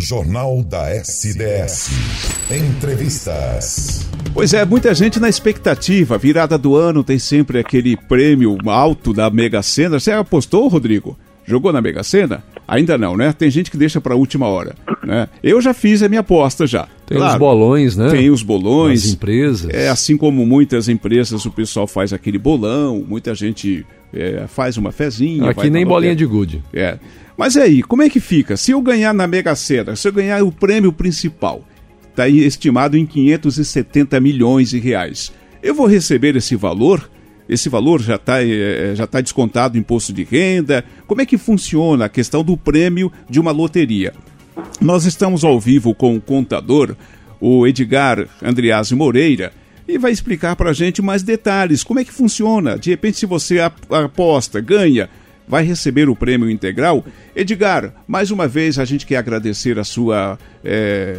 Jornal da SDS. Entrevistas. Pois é, muita gente na expectativa. Virada do ano tem sempre aquele prêmio alto da Mega Sena. Você apostou, Rodrigo? Jogou na Mega Sena? Ainda não, né? Tem gente que deixa para a última hora. Né? Eu já fiz a minha aposta já. Tem claro, os bolões, né? Tem os bolões. As empresas. É assim como muitas empresas, o pessoal faz aquele bolão, muita gente é, faz uma fezinha. Aqui nem bolinha de gude. É. Mas aí, como é que fica? Se eu ganhar na Mega Sena, se eu ganhar o prêmio principal, está estimado em 570 milhões de reais, eu vou receber esse valor? Esse valor já está é, já tá descontado do imposto de renda? Como é que funciona a questão do prêmio de uma loteria? Nós estamos ao vivo com o contador, o Edgar Andreazzi Moreira, e vai explicar para a gente mais detalhes, como é que funciona. De repente, se você aposta, ganha, vai receber o prêmio integral. Edgar, mais uma vez a gente quer agradecer a sua é,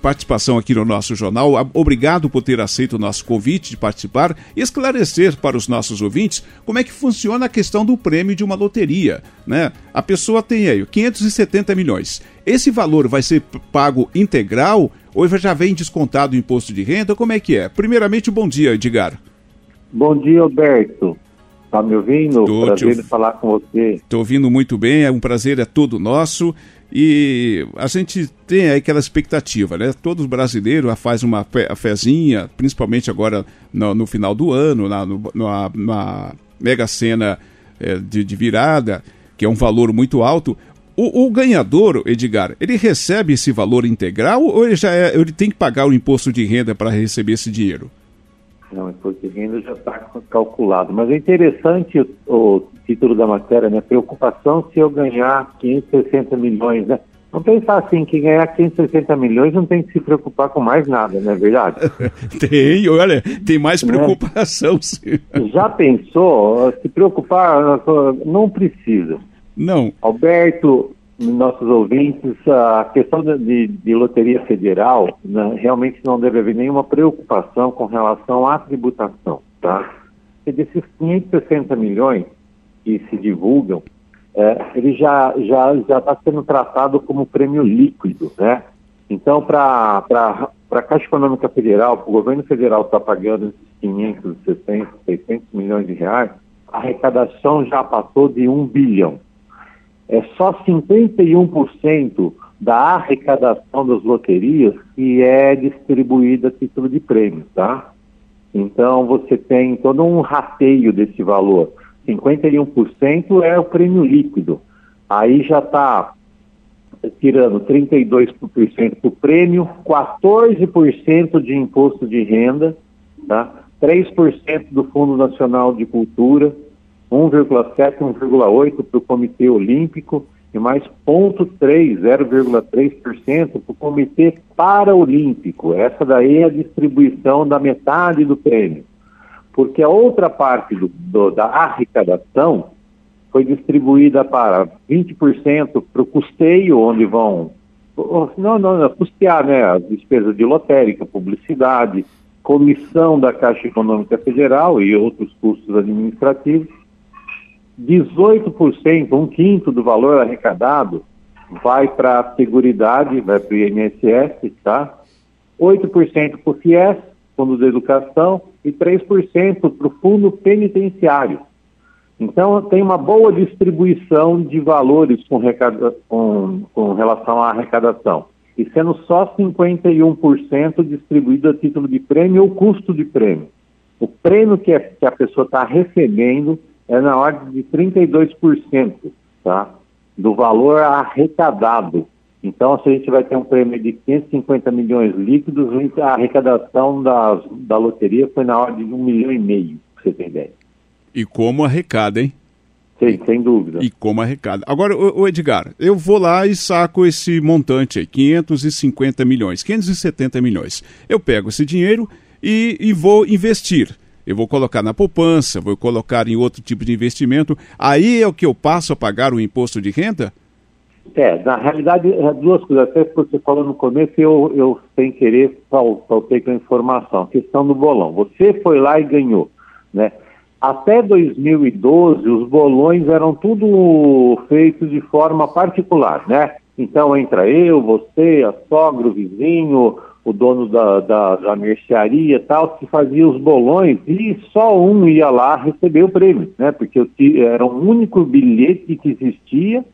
participação aqui no nosso jornal. Obrigado por ter aceito o nosso convite de participar e esclarecer para os nossos ouvintes como é que funciona a questão do prêmio de uma loteria. Né? A pessoa tem aí 570 milhões. Esse valor vai ser pago integral ou já vem descontado o imposto de renda? Como é que é? Primeiramente, bom dia, Edgar. Bom dia, Alberto. Está me ouvindo? Tô prazer te... falar com você. Estou ouvindo muito bem, é um prazer, é todo nosso. E a gente tem aquela expectativa, né? Todos brasileiros faz uma fe, fezinha, principalmente agora no, no final do ano, na, no, na, na mega cena é, de, de, virada, que é um valor muito alto. O, o, ganhador, Edgar, ele recebe esse valor integral ou ele já é, ele tem que pagar o imposto de renda para receber esse dinheiro? Não, imposto de renda já está calculado. Mas é interessante o, o, título da matéria, né? Preocupação se eu ganhar 560 milhões, né? Não pensar assim, que ganhar 560 milhões não tem que se preocupar com mais nada, não é verdade? tem, olha, tem mais né? preocupação. Né? Já pensou? Se preocupar, não precisa. Não. Alberto, nossos ouvintes, a questão de, de loteria federal né, realmente não deve haver nenhuma preocupação com relação à tributação, tá? E desses 560 milhões que se divulgam, é, ele já já já está sendo tratado como prêmio líquido, né? Então, para a Caixa Econômica Federal, o governo federal está pagando esses 560, 600 milhões de reais, a arrecadação já passou de 1 bilhão é só 51% da arrecadação das loterias que é distribuída a título de prêmio, tá? Então você tem todo um rateio desse valor. 51% é o prêmio líquido. Aí já está tirando 32% para o prêmio, 14% de imposto de renda, tá? 3% do Fundo Nacional de Cultura, 1,7, 1,8 para o Comitê Olímpico e mais 0,3, 0,3% para o Comitê Paraolímpico. Essa daí é a distribuição da metade do prêmio. Porque a outra parte do, do, da arrecadação foi distribuída para 20% para o custeio, onde vão. Não, não, não, custear né, as despesas de lotérica, publicidade, comissão da Caixa Econômica Federal e outros custos administrativos 18%, um quinto do valor arrecadado, vai para a Seguridade, vai para o INSS, tá? 8% para o FIES, Fundo de Educação, e 3% para o Fundo Penitenciário. Então, tem uma boa distribuição de valores com, com, com relação à arrecadação. E sendo só 51% distribuído a título de prêmio ou custo de prêmio. O prêmio que, é, que a pessoa está recebendo é na ordem de 32%, tá? Do valor arrecadado. Então, se a gente vai ter um prêmio de 550 milhões líquidos, a arrecadação da, da loteria foi na ordem de um milhão e meio, pra você ter ideia. E como arrecada, hein? Sim, sem dúvida. E como arrecada. Agora, o Edgar, eu vou lá e saco esse montante aí, 550 milhões, 570 milhões. Eu pego esse dinheiro e, e vou investir eu vou colocar na poupança, vou colocar em outro tipo de investimento, aí é o que eu passo a pagar o imposto de renda? É, na realidade, é duas coisas. Até você falou no começo, eu, eu sem querer faltei com a informação. A questão do bolão. Você foi lá e ganhou, né? Até 2012, os bolões eram tudo feitos de forma particular, né? Então entra eu, você, a sogra, o vizinho, o dono da, da, da mercearia tal, que fazia os bolões e só um ia lá receber o prêmio, né? Porque era o único bilhete que existia,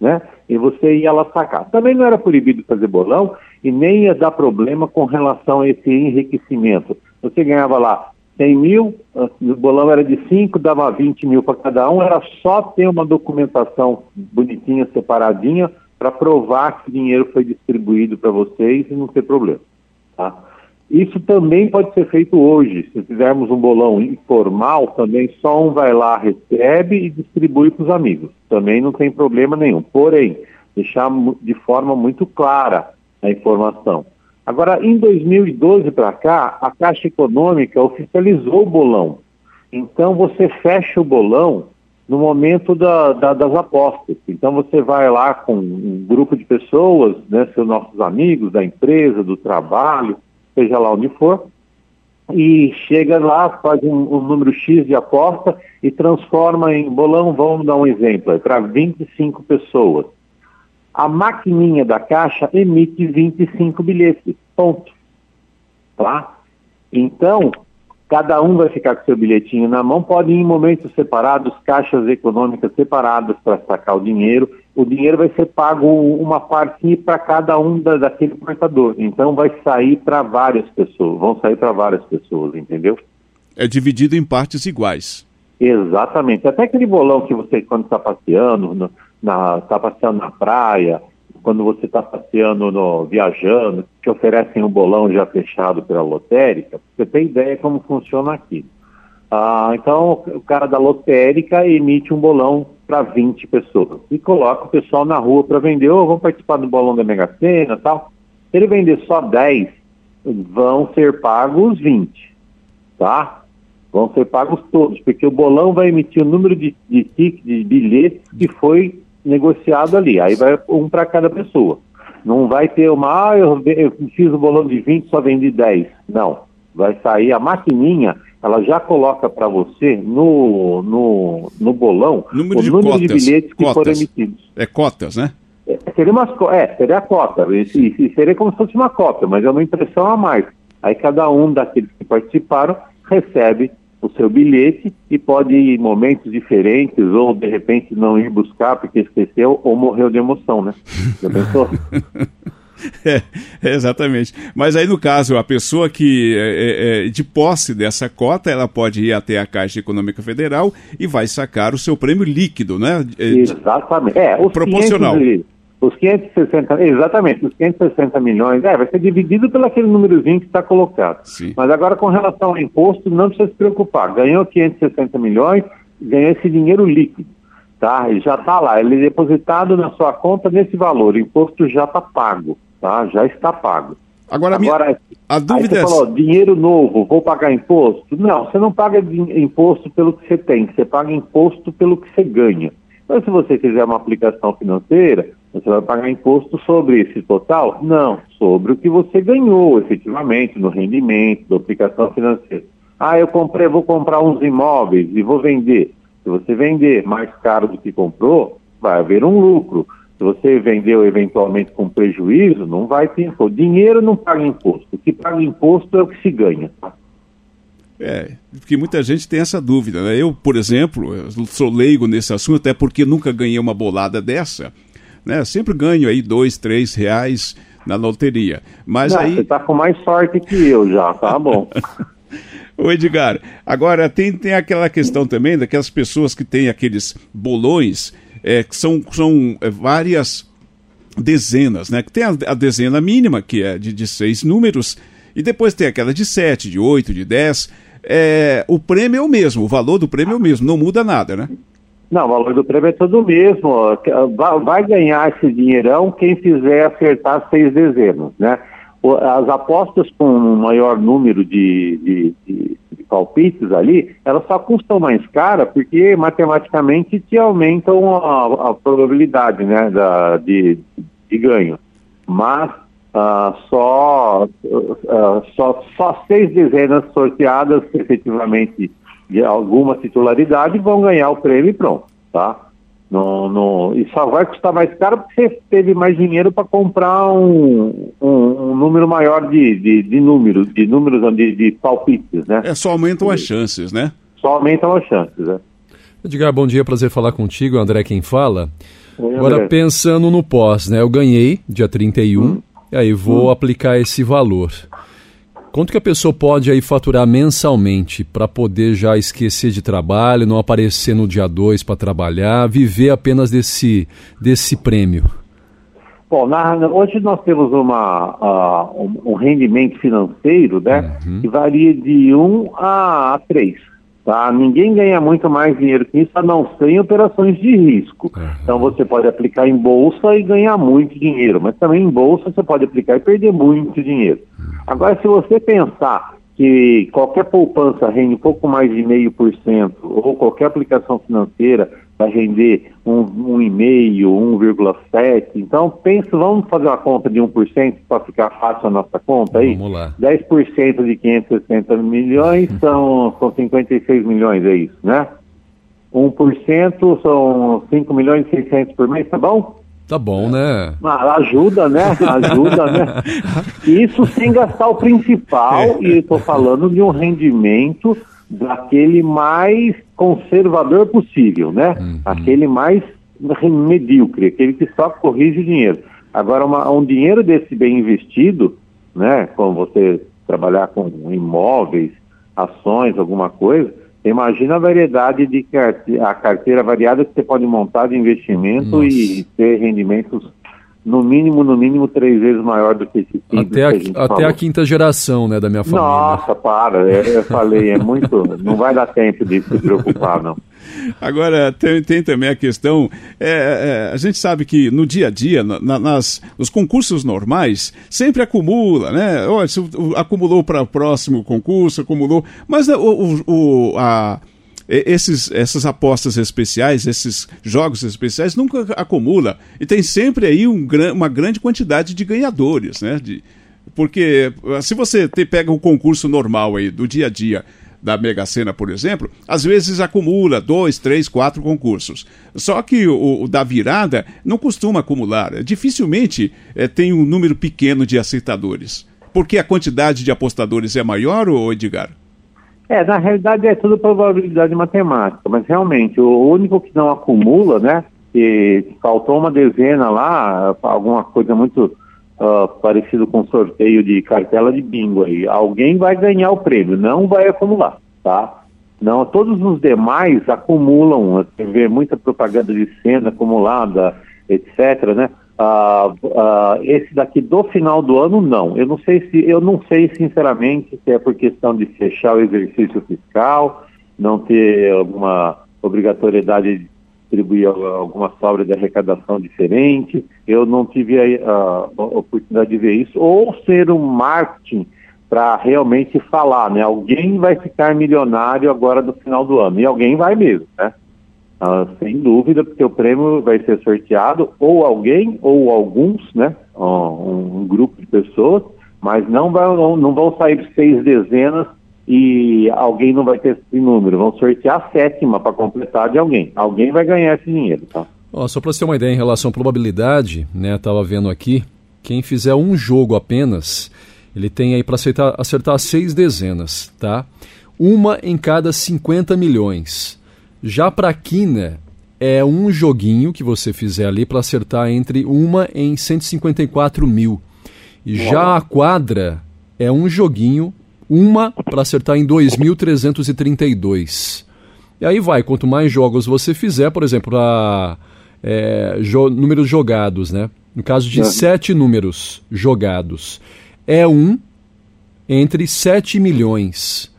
né? E você ia lá sacar. Também não era proibido fazer bolão e nem ia dar problema com relação a esse enriquecimento. Você ganhava lá 100 mil, o bolão era de 5, dava 20 mil para cada um, era só ter uma documentação bonitinha, separadinha, para provar que o dinheiro foi distribuído para vocês e não ter problema. Tá? Isso também pode ser feito hoje. Se fizermos um bolão informal, também só um vai lá, recebe e distribui para os amigos. Também não tem problema nenhum. Porém, deixar de forma muito clara a informação. Agora, em 2012 para cá, a Caixa Econômica oficializou o bolão. Então, você fecha o bolão no momento da, da, das apostas. Então, você vai lá com um grupo de pessoas, né, seus nossos amigos da empresa, do trabalho, seja lá onde for, e chega lá, faz um, um número X de aposta e transforma em bolão, vamos dar um exemplo, é para 25 pessoas a maquininha da caixa emite 25 bilhetes, ponto. Tá? Então, cada um vai ficar com seu bilhetinho na mão, pode ir em momentos separados, caixas econômicas separadas para sacar o dinheiro. O dinheiro vai ser pago uma parte para cada um da, daquele portador. Então vai sair para várias pessoas, vão sair para várias pessoas, entendeu? É dividido em partes iguais. Exatamente. Até aquele bolão que você, quando está passeando, está passeando na praia, quando você está passeando, no, viajando, te oferecem um bolão já fechado pela lotérica, você tem ideia como funciona aqui. Ah, então, o cara da lotérica emite um bolão para 20 pessoas e coloca o pessoal na rua para vender, ou oh, vão participar do bolão da Mega Sena tal. Se ele vender só 10, vão ser pagos 20, tá? Vão ser pagos todos, porque o bolão vai emitir o número de, de, de bilhetes que foi negociado ali. Aí vai um para cada pessoa. Não vai ter uma, ah, eu, eu fiz o bolão de 20, só vendi 10. Não. Vai sair a maquininha, ela já coloca para você no, no, no bolão número o de número cotas, de bilhetes que cotas. foram emitidos. É cotas, né? É, seria, umas, é, seria a cota. E, e seria como se fosse uma cota, mas é uma impressão a mais. Aí cada um daqueles que participaram recebe o seu bilhete e pode ir em momentos diferentes ou de repente não ir buscar porque esqueceu ou morreu de emoção, né? Já pensou? É, exatamente. Mas aí, no caso, a pessoa que é, é, de posse dessa cota, ela pode ir até a Caixa Econômica Federal e vai sacar o seu prêmio líquido, né? Exatamente. É, os proporcional. 500, os 560, exatamente, os 560 milhões, é, vai ser dividido pelo aquele númerozinho que está colocado. Sim. Mas agora, com relação ao imposto, não precisa se preocupar. Ganhou 560 milhões, ganhou esse dinheiro líquido, tá? E já está lá, ele é depositado na sua conta nesse valor, o imposto já está pago, tá? Já está pago. Agora, a minha- Agora, a dúvida é... falou, dinheiro novo, vou pagar imposto? Não, você não paga imposto pelo que você tem, você paga imposto pelo que você ganha. Então, se você fizer uma aplicação financeira, você vai pagar imposto sobre esse total? Não, sobre o que você ganhou efetivamente no rendimento da aplicação financeira. Ah, eu comprei, vou comprar uns imóveis e vou vender. Se você vender mais caro do que comprou, vai haver um lucro. Se você vendeu eventualmente com prejuízo, não vai ter imposto. Dinheiro não paga imposto. O que paga imposto é o que se ganha. É, porque muita gente tem essa dúvida, né? Eu, por exemplo, sou leigo nesse assunto, até porque nunca ganhei uma bolada dessa, né? Sempre ganho aí dois, três reais na loteria. Mas Não, aí... Você está com mais sorte que eu já, tá bom. Ô Edgar, agora tem, tem aquela questão também daquelas pessoas que têm aqueles bolões, é, que são, são é, várias dezenas, né? Que tem a, a dezena mínima, que é de, de seis números, e depois tem aquela de sete, de oito, de dez. É, o prêmio é o mesmo, o valor do prêmio é o mesmo, não muda nada, né? Não, o valor do prêmio é todo o mesmo. Vai, vai ganhar esse dinheirão quem fizer acertar seis dezenas, né? As apostas com maior número de, de, de- de palpites ali, elas só custam mais cara porque matematicamente te aumentam a, a probabilidade né, da, de, de ganho. Mas ah, só, ah, só, só seis dezenas sorteadas efetivamente de alguma titularidade vão ganhar o prêmio e pronto, tá? No, no, e só vai custar mais caro porque você teve mais dinheiro para comprar um, um, um, número maior de, de, de números, de números de, de palpites, né? É, só aumentam as chances, né? Só aumentam as chances, né? Edgar, bom dia, prazer falar contigo, André quem fala. Oi, Agora, pensando no pós, né? Eu ganhei dia 31, hum. e aí vou hum. aplicar esse valor. Quanto que a pessoa pode aí faturar mensalmente para poder já esquecer de trabalho, não aparecer no dia 2 para trabalhar, viver apenas desse, desse prêmio? Bom, na, hoje nós temos uma, uh, um, um, rendimento financeiro né, uhum. que varia de 1 um a 3. Tá? Ninguém ganha muito mais dinheiro que isso, a não ser em operações de risco. Uhum. Então você pode aplicar em bolsa e ganhar muito dinheiro, mas também em bolsa você pode aplicar e perder muito dinheiro. Uhum. Agora, se você pensar que qualquer poupança rende um pouco mais de meio por cento, ou qualquer aplicação financeira vai render um, 1,5%, 1,7%. Então, pensa, vamos fazer uma conta de 1% para ficar fácil a nossa conta aí? Vamos lá. 10% de 560 milhões são, são 56 milhões, é isso, né? 1% são 5 milhões e 600 por mês, tá bom? Tá bom, né? Ah, ajuda, né? Ajuda, né? Isso sem gastar o principal, e estou falando de um rendimento daquele mais conservador possível, né? Uhum. Aquele mais medíocre, aquele que só corrige o dinheiro. Agora, uma, um dinheiro desse bem investido, né? Como você trabalhar com imóveis, ações, alguma coisa, Imagina a variedade de carteira, a carteira variada que você pode montar de investimento Nossa. e ter rendimentos no mínimo, no mínimo, três vezes maior do que esse Até, a, a até a quinta geração, né, da minha família. Nossa, para, eu, eu falei, é muito, não vai dar tempo de se preocupar, não. Agora, tem, tem, também a questão, é, é, a gente sabe que no dia a dia, na, nas, nos concursos normais, sempre acumula, né? Olha, acumulou para o próximo concurso, acumulou, mas o, o, a esses, essas apostas especiais, esses jogos especiais, nunca acumula. E tem sempre aí um, uma grande quantidade de ganhadores, né? De, porque se você te, pega o concurso normal aí, do dia a dia, da Mega Sena, por exemplo, às vezes acumula dois, três, quatro concursos. Só que o, o da virada não costuma acumular. Dificilmente é, tem um número pequeno de aceitadores. Porque a quantidade de apostadores é maior, ou Edgar? É, na realidade é tudo probabilidade matemática, mas realmente o único que não acumula, né, que faltou uma dezena lá, alguma coisa muito uh, parecido com sorteio de cartela de bingo aí, alguém vai ganhar o prêmio, não vai acumular, tá? Não, todos os demais acumulam, você vê muita propaganda de cena acumulada, etc, né? Uh, uh, esse daqui do final do ano não. Eu não sei se eu não sei sinceramente se é por questão de fechar o exercício fiscal, não ter alguma obrigatoriedade de distribuir alguma sobra de arrecadação diferente. Eu não tive a, a, a oportunidade de ver isso ou ser um marketing para realmente falar, né? Alguém vai ficar milionário agora no final do ano e alguém vai mesmo, né? Uh, sem dúvida, porque o prêmio vai ser sorteado ou alguém ou alguns, né? Um, um grupo de pessoas, mas não, vai, não, não, vão sair seis dezenas e alguém não vai ter esse número. Vão sortear a sétima para completar de alguém. Alguém vai ganhar esse dinheiro, tá? Oh, só para você ter uma ideia em relação à probabilidade, né? Estava vendo aqui, quem fizer um jogo apenas, ele tem aí para acertar, acertar seis dezenas, tá? Uma em cada 50 milhões. Já para a quina, é um joguinho que você fizer ali para acertar entre uma em 154 mil. E já a quadra é um joguinho, uma para acertar em 2.332. E aí vai, quanto mais jogos você fizer, por exemplo, a, é, jo, números jogados, né? No caso de é. sete números jogados, é um entre 7 milhões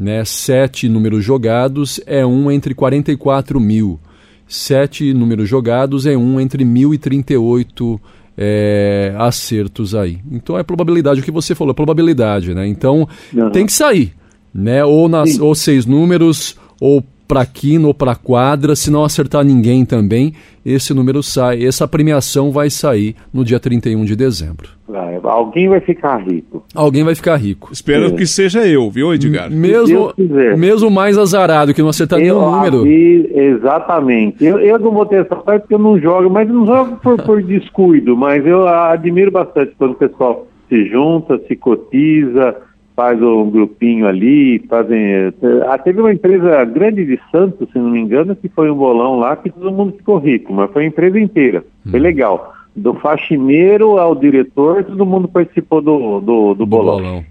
né? Sete números jogados é um entre 44 mil. Sete números jogados é um entre 1.038 é, acertos aí. Então é probabilidade, o que você falou, é probabilidade, né? Então uhum. tem que sair, né? Ou, nas, ou seis números, ou para quina ou para quadra, se não acertar ninguém também, esse número sai, essa premiação vai sair no dia 31 de dezembro. Vai, alguém vai ficar rico. Alguém vai ficar rico. Espero É. que seja eu, viu, Edgar? Mesmo, mesmo mais azarado, que não acertar nenhum número. vi- exatamente. Eu, eu não vou ter essa sorte porque eu não jogo, mas eu não jogo por, por descuido, mas eu admiro bastante quando o pessoal se junta, se cotiza, faz um grupinho ali, fazem. ah, teve uma empresa grande de Santos, se não me engano, que foi um bolão lá que todo mundo ficou rico, mas foi a empresa inteira. Foi legal. Do faxineiro ao diretor, todo mundo participou do, do, do do bolão. bolão.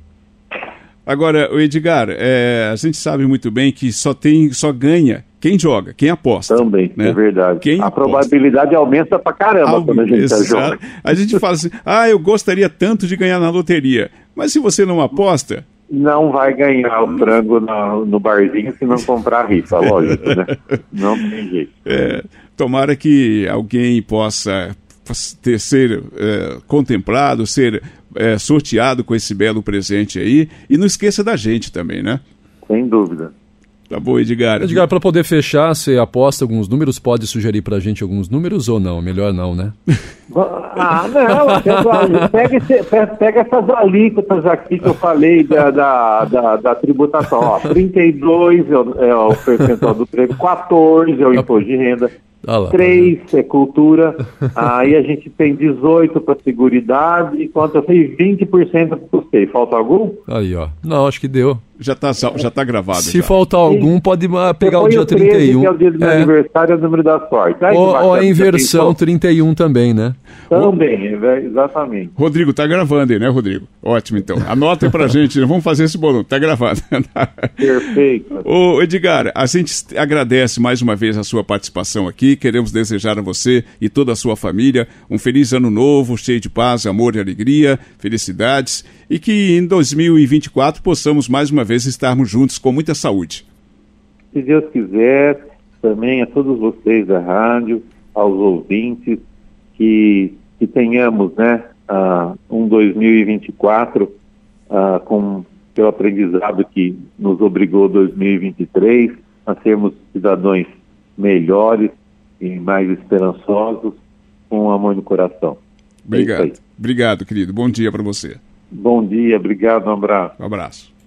Agora, o Edgar, é, a gente sabe muito bem que só tem, só ganha quem joga, quem aposta. Também, né? é verdade. Quem a aposta? probabilidade aumenta pra caramba Algo- quando a gente Exato. joga. A gente fala assim, ah, eu gostaria tanto de ganhar na loteria. Mas se você não aposta, Não vai ganhar o frango na- no barzinho se não comprar a rifa, lógico, né? Não tem jeito. é, tomara que alguém possa ter, ser é, contemplado, ser é, sorteado com esse belo presente aí. E não esqueça da gente também, né? Sem dúvida. Tá bom, Edgar? Edgar, para poder fechar, você aposta alguns números? Pode sugerir para a gente alguns números ou não? Melhor não, né? Ah, não, pega, esse- pe- pega essas alíquotas aqui que eu falei da, da, da, da tributação. Ó, 32 é o, é o percentual do prêmio, 14 é o imposto de renda, Ah lá, 3 é cultura, aí a gente tem 18 para seguridade, enquanto eu sei 20% custeio. Falta algum? Aí, ó. Não, acho que deu. Já tá, sal- já tá gravado. Se já. faltar algum, pode pegar o dia 13, 31. Que é o dia do meu É. aniversário, é o número da sorte. Que Ou, ou a inversão já pensou? 31 também, né? Também, é, exatamente. Rodrigo, tá gravando aí, né, Rodrigo? Ótimo, então. Anota aí pra gente, né? vamos fazer esse bolão. Tá gravado. Perfeito. Ô, Edgar, a gente agradece mais uma vez a sua participação aqui. Queremos desejar a você e toda a sua família um feliz ano novo, cheio de paz, amor e alegria, felicidades e que em 2024 possamos mais uma vez estarmos juntos com muita saúde. Se Deus quiser, também a todos vocês da rádio, aos ouvintes, que, que tenhamos né, ah, um 2024 ah, com pelo aprendizado que nos obrigou 2023 a sermos cidadãos melhores e mais esperançosos, com amor no coração. É Obrigado. aí. Obrigado, querido. Bom dia para você. Bom dia, obrigado, um abraço. Um abraço.